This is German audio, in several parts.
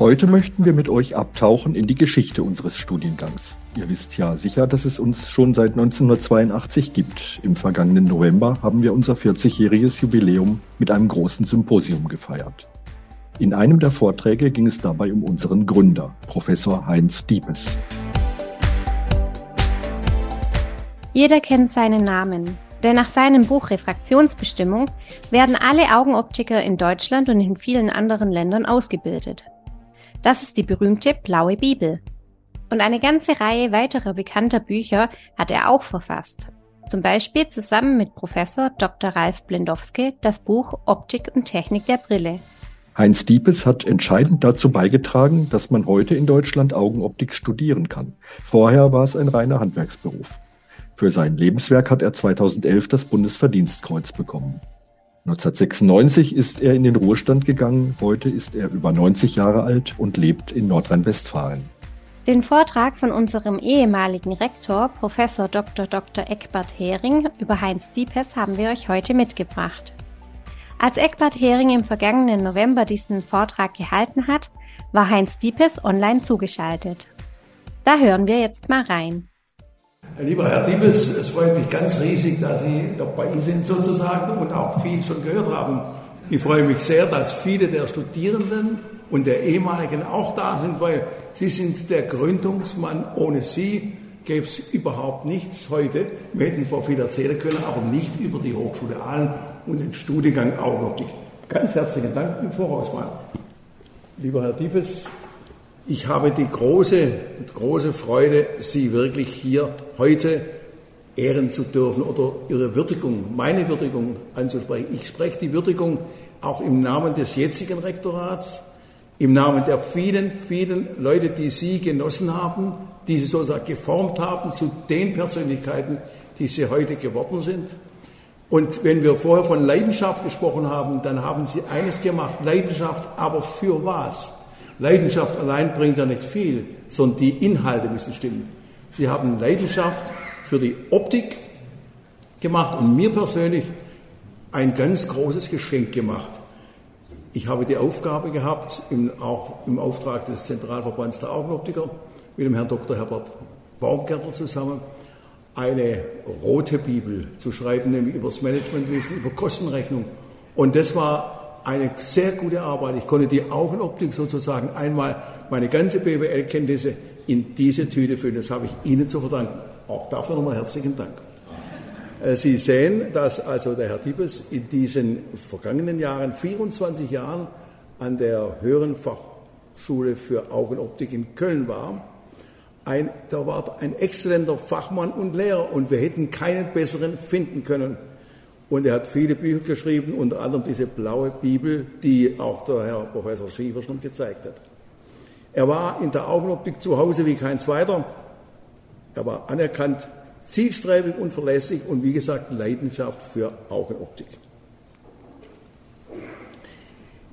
Heute möchten wir mit euch abtauchen in die Geschichte unseres Studiengangs. Ihr wisst ja sicher, dass es uns schon seit 1982 gibt. Im vergangenen November haben wir unser 40-jähriges Jubiläum mit einem großen Symposium gefeiert. In einem der Vorträge ging es dabei um unseren Gründer, Professor Heinz Diepes. Jeder kennt seinen Namen, denn nach seinem Buch Refraktionsbestimmung werden alle Augenoptiker in Deutschland und in vielen anderen Ländern ausgebildet. Das ist die berühmte Blaue Bibel. Und eine ganze Reihe weiterer bekannter Bücher hat er auch verfasst. Zum Beispiel zusammen mit Professor Dr. Ralf Blendowski das Buch Optik und Technik der Brille. Heinz Diepes hat entscheidend dazu beigetragen, dass man heute in Deutschland Augenoptik studieren kann. Vorher war es ein reiner Handwerksberuf. Für sein Lebenswerk hat er 2011 das Bundesverdienstkreuz bekommen. 1996 ist er in den Ruhestand gegangen. Heute ist er über 90 Jahre alt und lebt in Nordrhein-Westfalen. Den Vortrag von unserem ehemaligen Rektor, Professor Dr. Dr. Eckbert Hering, über Heinz Diepes haben wir euch heute mitgebracht. Als Eckbert Hering im vergangenen November diesen Vortrag gehalten hat, war Heinz Diepes online zugeschaltet. Da hören wir jetzt mal rein. Lieber Herr Diebes, es freut mich ganz riesig, dass Sie dabei sind sozusagen und auch viel schon gehört haben. Ich freue mich sehr, dass viele der Studierenden und der ehemaligen auch da sind, weil Sie sind der Gründungsmann. Ohne Sie gäbe es überhaupt nichts heute. Wir hätten zwar viel erzählen können, aber nicht über die Hochschule Aalen und den Studiengang Augenoptik. Ganz herzlichen Dank im Voraus mal. Lieber Herr Diebes, ich habe die große, große Freude, Sie wirklich hier heute ehren zu dürfen oder Ihre Würdigung, meine Würdigung anzusprechen. Ich spreche die Würdigung auch im Namen des jetzigen Rektorats, im Namen der vielen, vielen Leute, die Sie genossen haben, die Sie sozusagen geformt haben zu den Persönlichkeiten, die Sie heute geworden sind. Und wenn wir vorher von Leidenschaft gesprochen haben, dann haben Sie eines gemacht, Leidenschaft, aber für was? Leidenschaft allein bringt ja nicht viel, sondern die Inhalte müssen stimmen. Sie haben Leidenschaft für die Optik gemacht und mir persönlich ein ganz großes Geschenk gemacht. Ich habe die Aufgabe gehabt, im, auch im Auftrag des Zentralverbands der Augenoptiker mit dem Herrn Dr. Herbert Baumgärtner zusammen, eine rote Bibel zu schreiben, nämlich über das Managementwissen, über Kostenrechnung. Und das war eine sehr gute Arbeit. Ich konnte die Augenoptik sozusagen einmal meine ganze BWL-Kenntnisse in diese Tüte füllen. Das habe ich Ihnen zu verdanken. Auch dafür nochmal herzlichen Dank. Äh, Sie sehen, dass also der Herr Diebes in diesen vergangenen Jahren, 24 Jahren, an der Höheren Fachschule für Augenoptik in Köln war. Ein, da war ein exzellenter Fachmann und Lehrer und wir hätten keinen besseren finden können. Und er hat viele Bücher geschrieben, unter anderem diese blaue Bibel, die auch der Herr Professor Schiefer schon gezeigt hat. Er war in der Augenoptik zu Hause wie kein zweiter. Er war anerkannt, zielstrebig und verlässlich und wie gesagt Leidenschaft für Augenoptik.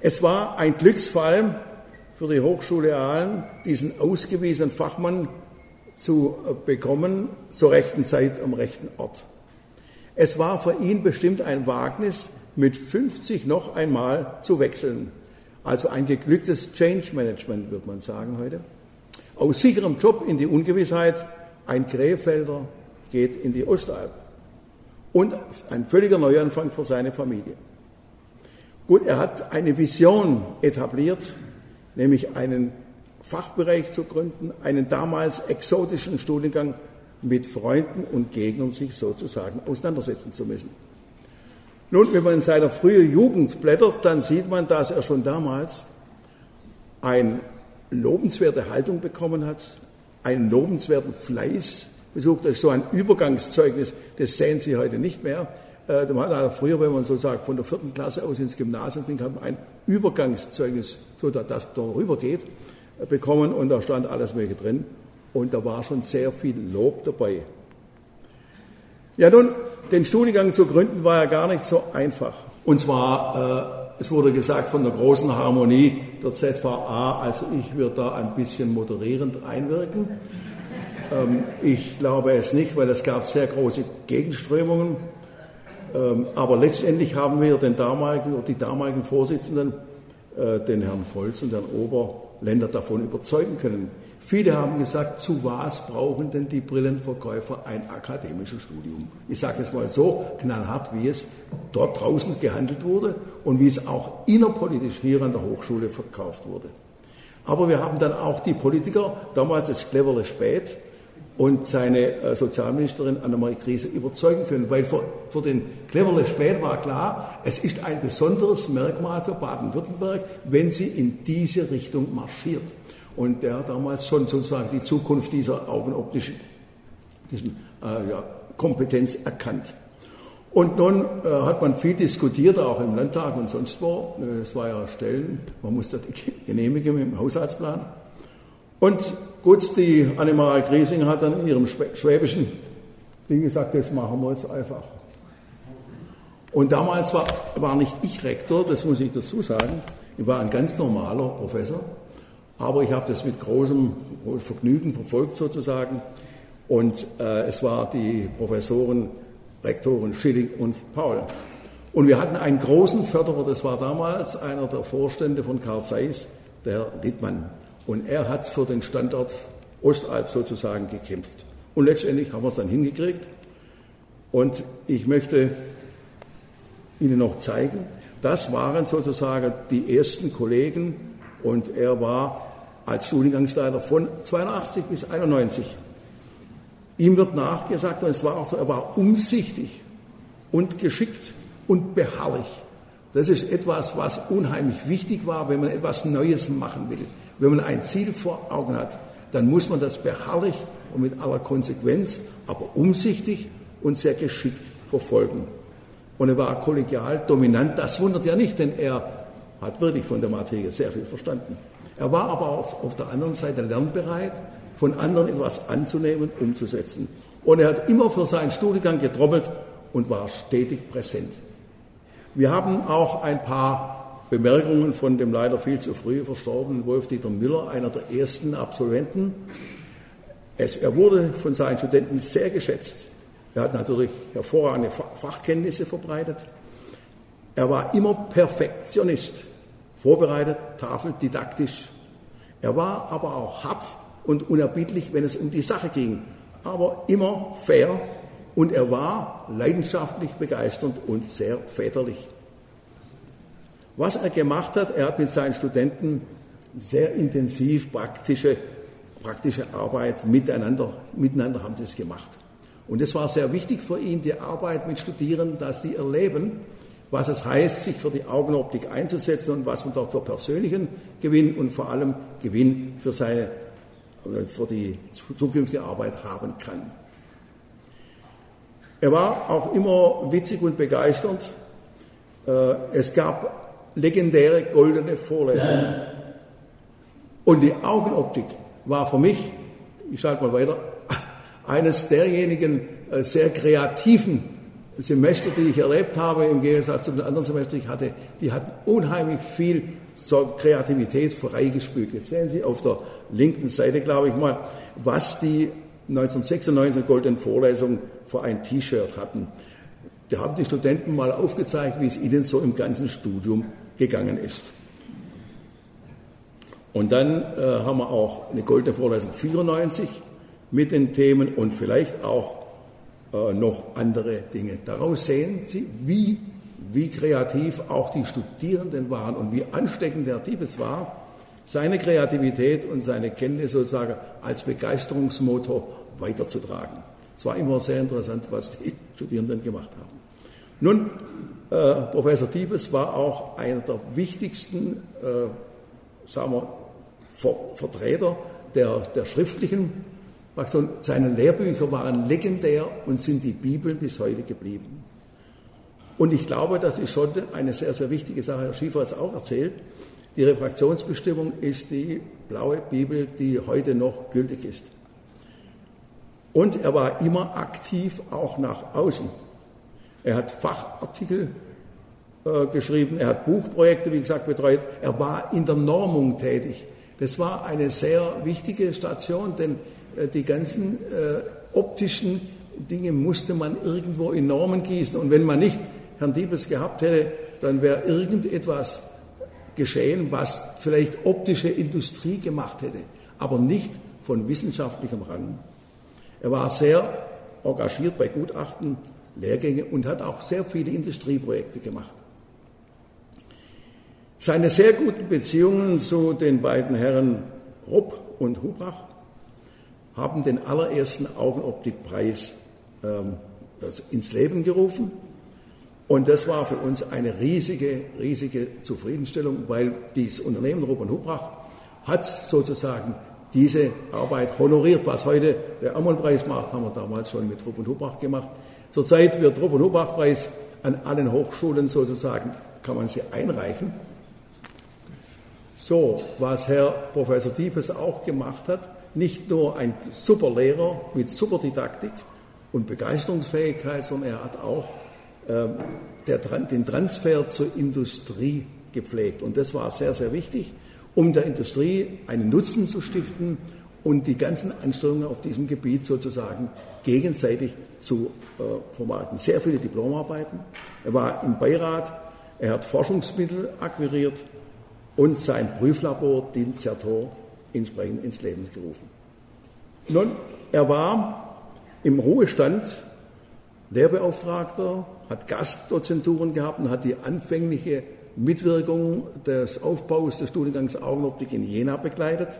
Es war ein Glücksfall für die Hochschule Aalen, diesen ausgewiesenen Fachmann zu bekommen, zur rechten Zeit am rechten Ort. Es war für ihn bestimmt ein Wagnis, mit 50 noch einmal zu wechseln. Also ein geglücktes Change Management, würde man sagen heute. Aus sicherem Job in die Ungewissheit, ein Krefelder geht in die Ostalb. Und ein völliger Neuanfang für seine Familie. Gut, er hat eine Vision etabliert, nämlich einen Fachbereich zu gründen, einen damals exotischen Studiengang mit Freunden und Gegnern sich sozusagen auseinandersetzen zu müssen. Nun, wenn man in seiner frühen Jugend blättert, dann sieht man, dass er schon damals eine lobenswerte Haltung bekommen hat, einen lobenswerten Fleiß besucht. Das ist so ein Übergangszeugnis, das sehen Sie heute nicht mehr. äh, man hat früher, wenn man so sagt, von der vierten Klasse aus ins Gymnasium ging, hat man ein Übergangszeugnis, so dass das darüber geht, äh, bekommen und da stand alles Mögliche drin und da war schon sehr viel Lob dabei. Ja, nun, den Studiengang zu gründen war ja gar nicht so einfach. Und zwar, äh, es wurde gesagt von der großen Harmonie der ZVA, also ich würde da ein bisschen moderierend einwirken. Ähm, ich glaube es nicht, weil es gab sehr große Gegenströmungen. Ähm, aber letztendlich haben wir den damaligen, die damaligen Vorsitzenden, äh, den Herrn Volz und Herrn Oberländer davon überzeugen können. Viele haben gesagt, zu was brauchen denn die Brillenverkäufer ein akademisches Studium? Ich sage es mal so knallhart, wie es dort draußen gehandelt wurde und wie es auch innerpolitisch hier an der Hochschule verkauft wurde. Aber wir haben dann auch die Politiker, damals das cleverle Spät, und seine äh, Sozialministerin Annemarie Krise überzeugen können, weil für, für den Cleverle Spät war klar, es ist ein besonderes Merkmal für Baden-Württemberg, wenn sie in diese Richtung marschiert. Und der hat damals schon sozusagen die Zukunft dieser augenoptischen äh, ja, Kompetenz erkannt. Und nun äh, hat man viel diskutiert, auch im Landtag und sonst wo. Äh, es war ja Stellen, man musste die genehmigen im Haushaltsplan. Und gut, die Annemarie Griesing hat dann in ihrem schwäbischen Ding gesagt, das machen wir jetzt einfach. Und damals war, war nicht ich Rektor, das muss ich dazu sagen. Ich war ein ganz normaler Professor. Aber ich habe das mit großem Vergnügen verfolgt sozusagen. Und äh, es war die Professoren, Rektoren Schilling und Paul. Und wir hatten einen großen Förderer, das war damals einer der Vorstände von Karl Zeiss, der Littmann. Und er hat für den Standort Ostalb sozusagen gekämpft. Und letztendlich haben wir es dann hingekriegt. Und ich möchte Ihnen noch zeigen, das waren sozusagen die ersten Kollegen und er war als Studiengangsleiter von 82 bis 91. Ihm wird nachgesagt, und es war auch so, er war umsichtig und geschickt und beharrlich. Das ist etwas, was unheimlich wichtig war, wenn man etwas Neues machen will. Wenn man ein Ziel vor Augen hat, dann muss man das beharrlich und mit aller Konsequenz, aber umsichtig und sehr geschickt verfolgen. Und er war kollegial dominant. Das wundert ja nicht, denn er hat wirklich von der Materie sehr viel verstanden. Er war aber auf, auf der anderen Seite lernbereit, von anderen etwas anzunehmen, umzusetzen. Und er hat immer für seinen Studiengang getrommelt und war stetig präsent. Wir haben auch ein paar Bemerkungen von dem leider viel zu früh verstorbenen Wolf-Dieter Müller, einer der ersten Absolventen. Es, er wurde von seinen Studenten sehr geschätzt. Er hat natürlich hervorragende Fachkenntnisse verbreitet. Er war immer Perfektionist vorbereitet, tafeldidaktisch. Er war aber auch hart und unerbittlich, wenn es um die Sache ging, aber immer fair und er war leidenschaftlich begeisternd und sehr väterlich. Was er gemacht hat, er hat mit seinen Studenten sehr intensiv praktische, praktische Arbeit miteinander, miteinander haben sie es gemacht. Und es war sehr wichtig für ihn, die Arbeit mit Studierenden, dass sie erleben, was es heißt, sich für die Augenoptik einzusetzen und was man da für persönlichen Gewinn und vor allem Gewinn für, seine, äh, für die zukünftige Arbeit haben kann. Er war auch immer witzig und begeistert. Äh, es gab legendäre goldene Vorlesungen. Und die Augenoptik war für mich, ich schalte mal weiter, eines derjenigen äh, sehr kreativen Semester, die ich erlebt habe, im Gegensatz zu den anderen Semestern, die ich hatte, die hatten unheimlich viel so Kreativität freigespült. Jetzt sehen Sie auf der linken Seite, glaube ich mal, was die 1996 Goldenen Vorlesung für ein T-Shirt hatten. Da haben die Studenten mal aufgezeigt, wie es ihnen so im ganzen Studium gegangen ist. Und dann äh, haben wir auch eine Goldene Vorlesung 94 mit den Themen und vielleicht auch äh, noch andere Dinge. Daraus sehen Sie, wie, wie kreativ auch die Studierenden waren und wie ansteckend der Tibet war, seine Kreativität und seine Kenntnis sozusagen als Begeisterungsmotor weiterzutragen. Es war immer sehr interessant, was die Studierenden gemacht haben. Nun, äh, Professor Tiebes war auch einer der wichtigsten äh, sagen wir, Ver Vertreter der, der schriftlichen seine Lehrbücher waren legendär und sind die Bibel bis heute geblieben. Und ich glaube, das ist schon eine sehr, sehr wichtige Sache. Herr Schiefer hat es auch erzählt. Die Refraktionsbestimmung ist die blaue Bibel, die heute noch gültig ist. Und er war immer aktiv auch nach außen. Er hat Fachartikel äh, geschrieben, er hat Buchprojekte, wie gesagt, betreut. Er war in der Normung tätig. Das war eine sehr wichtige Station, denn die ganzen äh, optischen Dinge musste man irgendwo in Normen gießen. Und wenn man nicht Herrn Diebes gehabt hätte, dann wäre irgendetwas geschehen, was vielleicht optische Industrie gemacht hätte, aber nicht von wissenschaftlichem Rang. Er war sehr engagiert bei Gutachten, Lehrgänge und hat auch sehr viele Industrieprojekte gemacht. Seine sehr guten Beziehungen zu den beiden Herren Rupp und Hubrach haben den allerersten Augenoptikpreis ähm, ins Leben gerufen. Und das war für uns eine riesige, riesige Zufriedenstellung, weil dieses Unternehmen und Hubrach hat sozusagen diese Arbeit honoriert. Was heute der Ammon-Preis macht, haben wir damals schon mit Rupp und Hubrach gemacht. Zurzeit wird Rupp und Hubrach-Preis an allen Hochschulen sozusagen, kann man sie einreichen. So, was Herr Professor Diepes auch gemacht hat, nicht nur ein super Lehrer mit super Didaktik und Begeisterungsfähigkeit, sondern er hat auch äh, der, den Transfer zur Industrie gepflegt. Und das war sehr, sehr wichtig, um der Industrie einen Nutzen zu stiften und die ganzen Anstrengungen auf diesem Gebiet sozusagen gegenseitig zu äh, vermarkten. Sehr viele Diplomarbeiten. Er war im Beirat, er hat Forschungsmittel akquiriert und sein Prüflabor, den Zertor, entsprechend ins Leben gerufen. Nun, er war im Ruhestand Lehrbeauftragter, hat Gastdozenturen gehabt und hat die anfängliche Mitwirkung des Aufbaus des Studiengangs Augenoptik in Jena begleitet,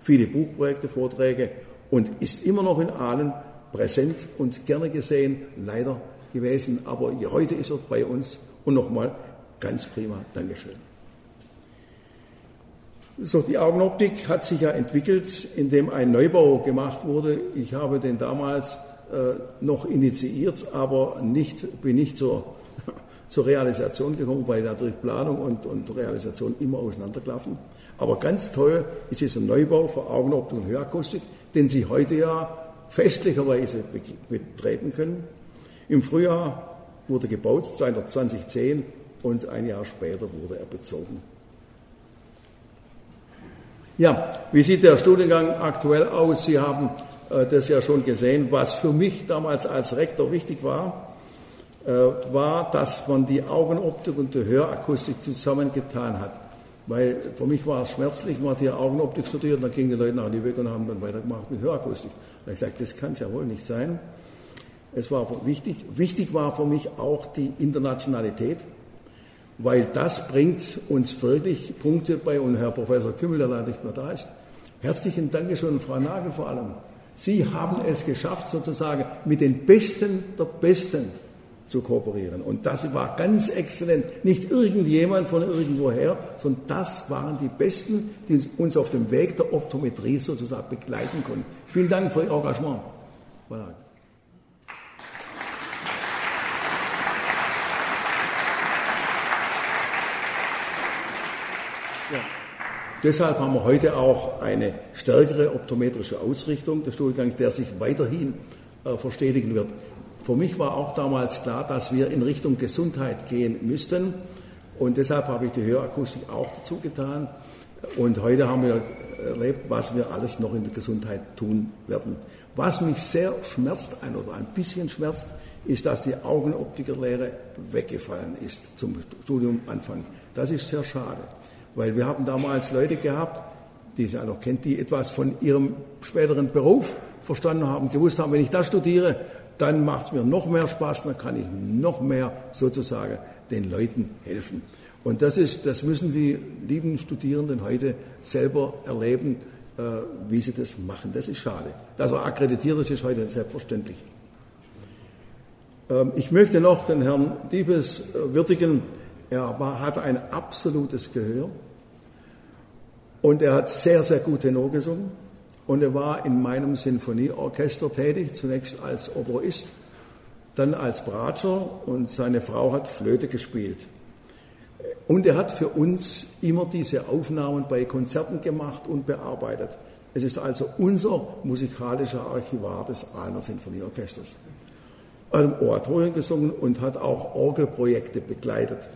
viele Buchprojekte, Vorträge und ist immer noch in Aalen präsent und gerne gesehen, leider gewesen. Aber heute ist er bei uns und nochmal ganz prima. Dankeschön. So, die Augenoptik hat sich ja entwickelt, indem ein Neubau gemacht wurde. Ich habe den damals äh, noch initiiert, aber nicht, bin nicht zur, zur Realisation gekommen, weil natürlich Planung und, und Realisation immer auseinanderklaffen. Aber ganz toll ist dieser Neubau für Augenoptik und Hörakustik, den Sie heute ja festlicherweise betreten können. Im Frühjahr wurde gebaut, 2010, und ein Jahr später wurde er bezogen. Ja, wie sieht der Studiengang aktuell aus? Sie haben äh, das ja schon gesehen. Was für mich damals als Rektor wichtig war, äh, war, dass man die Augenoptik und die Hörakustik zusammengetan hat. Weil für mich war es schmerzlich, man hat hier Augenoptik studiert und dann gingen die Leute nach Lübeck und haben dann weitergemacht mit Hörakustik. Und ich sagte, das kann es ja wohl nicht sein. Es war wichtig. Wichtig war für mich auch die Internationalität weil das bringt uns wirklich Punkte bei, und Herr Professor Kümmel, der leider nicht mehr da ist, herzlichen Dankeschön, Frau Nagel vor allem. Sie haben es geschafft, sozusagen mit den Besten der Besten zu kooperieren. Und das war ganz exzellent. Nicht irgendjemand von irgendwoher, sondern das waren die Besten, die uns auf dem Weg der Optometrie sozusagen begleiten konnten. Vielen Dank für Ihr Engagement. Deshalb haben wir heute auch eine stärkere optometrische Ausrichtung des Studiengangs, der sich weiterhin äh, verstetigen wird. Für mich war auch damals klar, dass wir in Richtung Gesundheit gehen müssten. Und deshalb habe ich die Hörakustik auch dazu getan. Und heute haben wir erlebt, was wir alles noch in der Gesundheit tun werden. Was mich sehr schmerzt, ein oder ein bisschen schmerzt, ist, dass die Augenoptikerlehre weggefallen ist zum Studiumanfang. Das ist sehr schade. Weil wir haben damals Leute gehabt, die Sie alle noch kennt, die etwas von ihrem späteren Beruf verstanden haben, gewusst haben, wenn ich das studiere, dann macht es mir noch mehr Spaß, dann kann ich noch mehr sozusagen den Leuten helfen. Und das ist, das müssen die lieben Studierenden heute selber erleben, äh, wie sie das machen. Das ist schade. Dass er akkreditiert ist, ist heute selbstverständlich. Ähm, ich möchte noch den Herrn Diebes äh, würdigen. Er hatte ein absolutes Gehör und er hat sehr, sehr gut Tenor gesungen. Und er war in meinem Sinfonieorchester tätig, zunächst als Oboist dann als Bratscher und seine Frau hat Flöte gespielt. Und er hat für uns immer diese Aufnahmen bei Konzerten gemacht und bearbeitet. Es ist also unser musikalischer Archivar des Aalner Sinfonieorchesters. Er hat Oratorien gesungen und hat auch Orgelprojekte begleitet.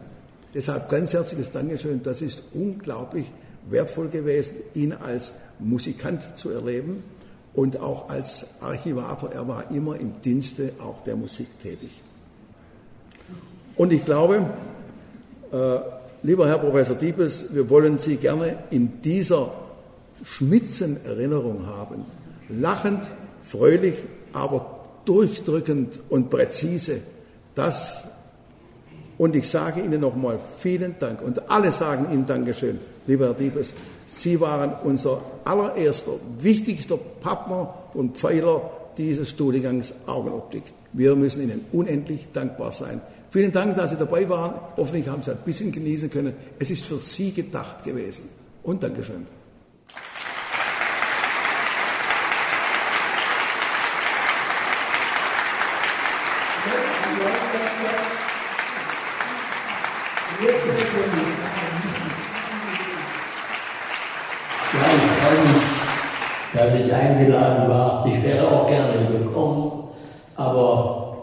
Deshalb ganz herzliches Dankeschön. Das ist unglaublich wertvoll gewesen, ihn als Musikant zu erleben und auch als Archivator. Er war immer im Dienste auch der Musik tätig. Und ich glaube, äh, lieber Herr Professor Diebes, wir wollen Sie gerne in dieser schmitzen Erinnerung haben. Lachend, fröhlich, aber durchdrückend und präzise. Das und ich sage Ihnen nochmal vielen Dank und alle sagen Ihnen Dankeschön, lieber Herr Diebes. Sie waren unser allererster, wichtigster Partner und Pfeiler dieses Studiengangs Augenoptik. Wir müssen Ihnen unendlich dankbar sein. Vielen Dank, dass Sie dabei waren. Hoffentlich haben Sie ein bisschen genießen können. Es ist für Sie gedacht gewesen. Und Dankeschön. dass ich eingeladen war. Ich wäre auch gerne gekommen, aber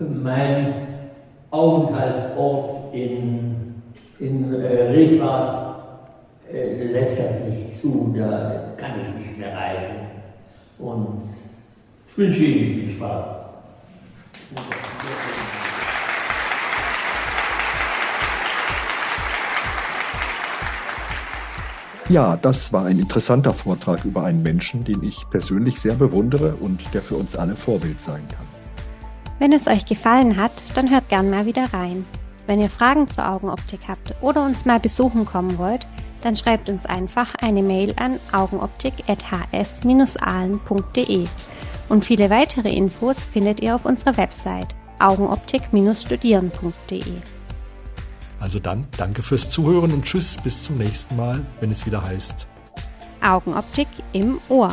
mein Aufenthaltsort in, in äh, Rifa äh, lässt das nicht zu, da kann ich nicht mehr reisen. Und ich wünsche Ihnen viel Spaß. Ja, das war ein interessanter Vortrag über einen Menschen, den ich persönlich sehr bewundere und der für uns alle Vorbild sein kann. Wenn es euch gefallen hat, dann hört gern mal wieder rein. Wenn ihr Fragen zur Augenoptik habt oder uns mal besuchen kommen wollt, dann schreibt uns einfach eine Mail an augenoptik.hs-ahlen.de. Und viele weitere Infos findet ihr auf unserer Website augenoptik-studieren.de. Also dann, danke fürs Zuhören und tschüss, bis zum nächsten Mal, wenn es wieder heißt Augenoptik im Ohr.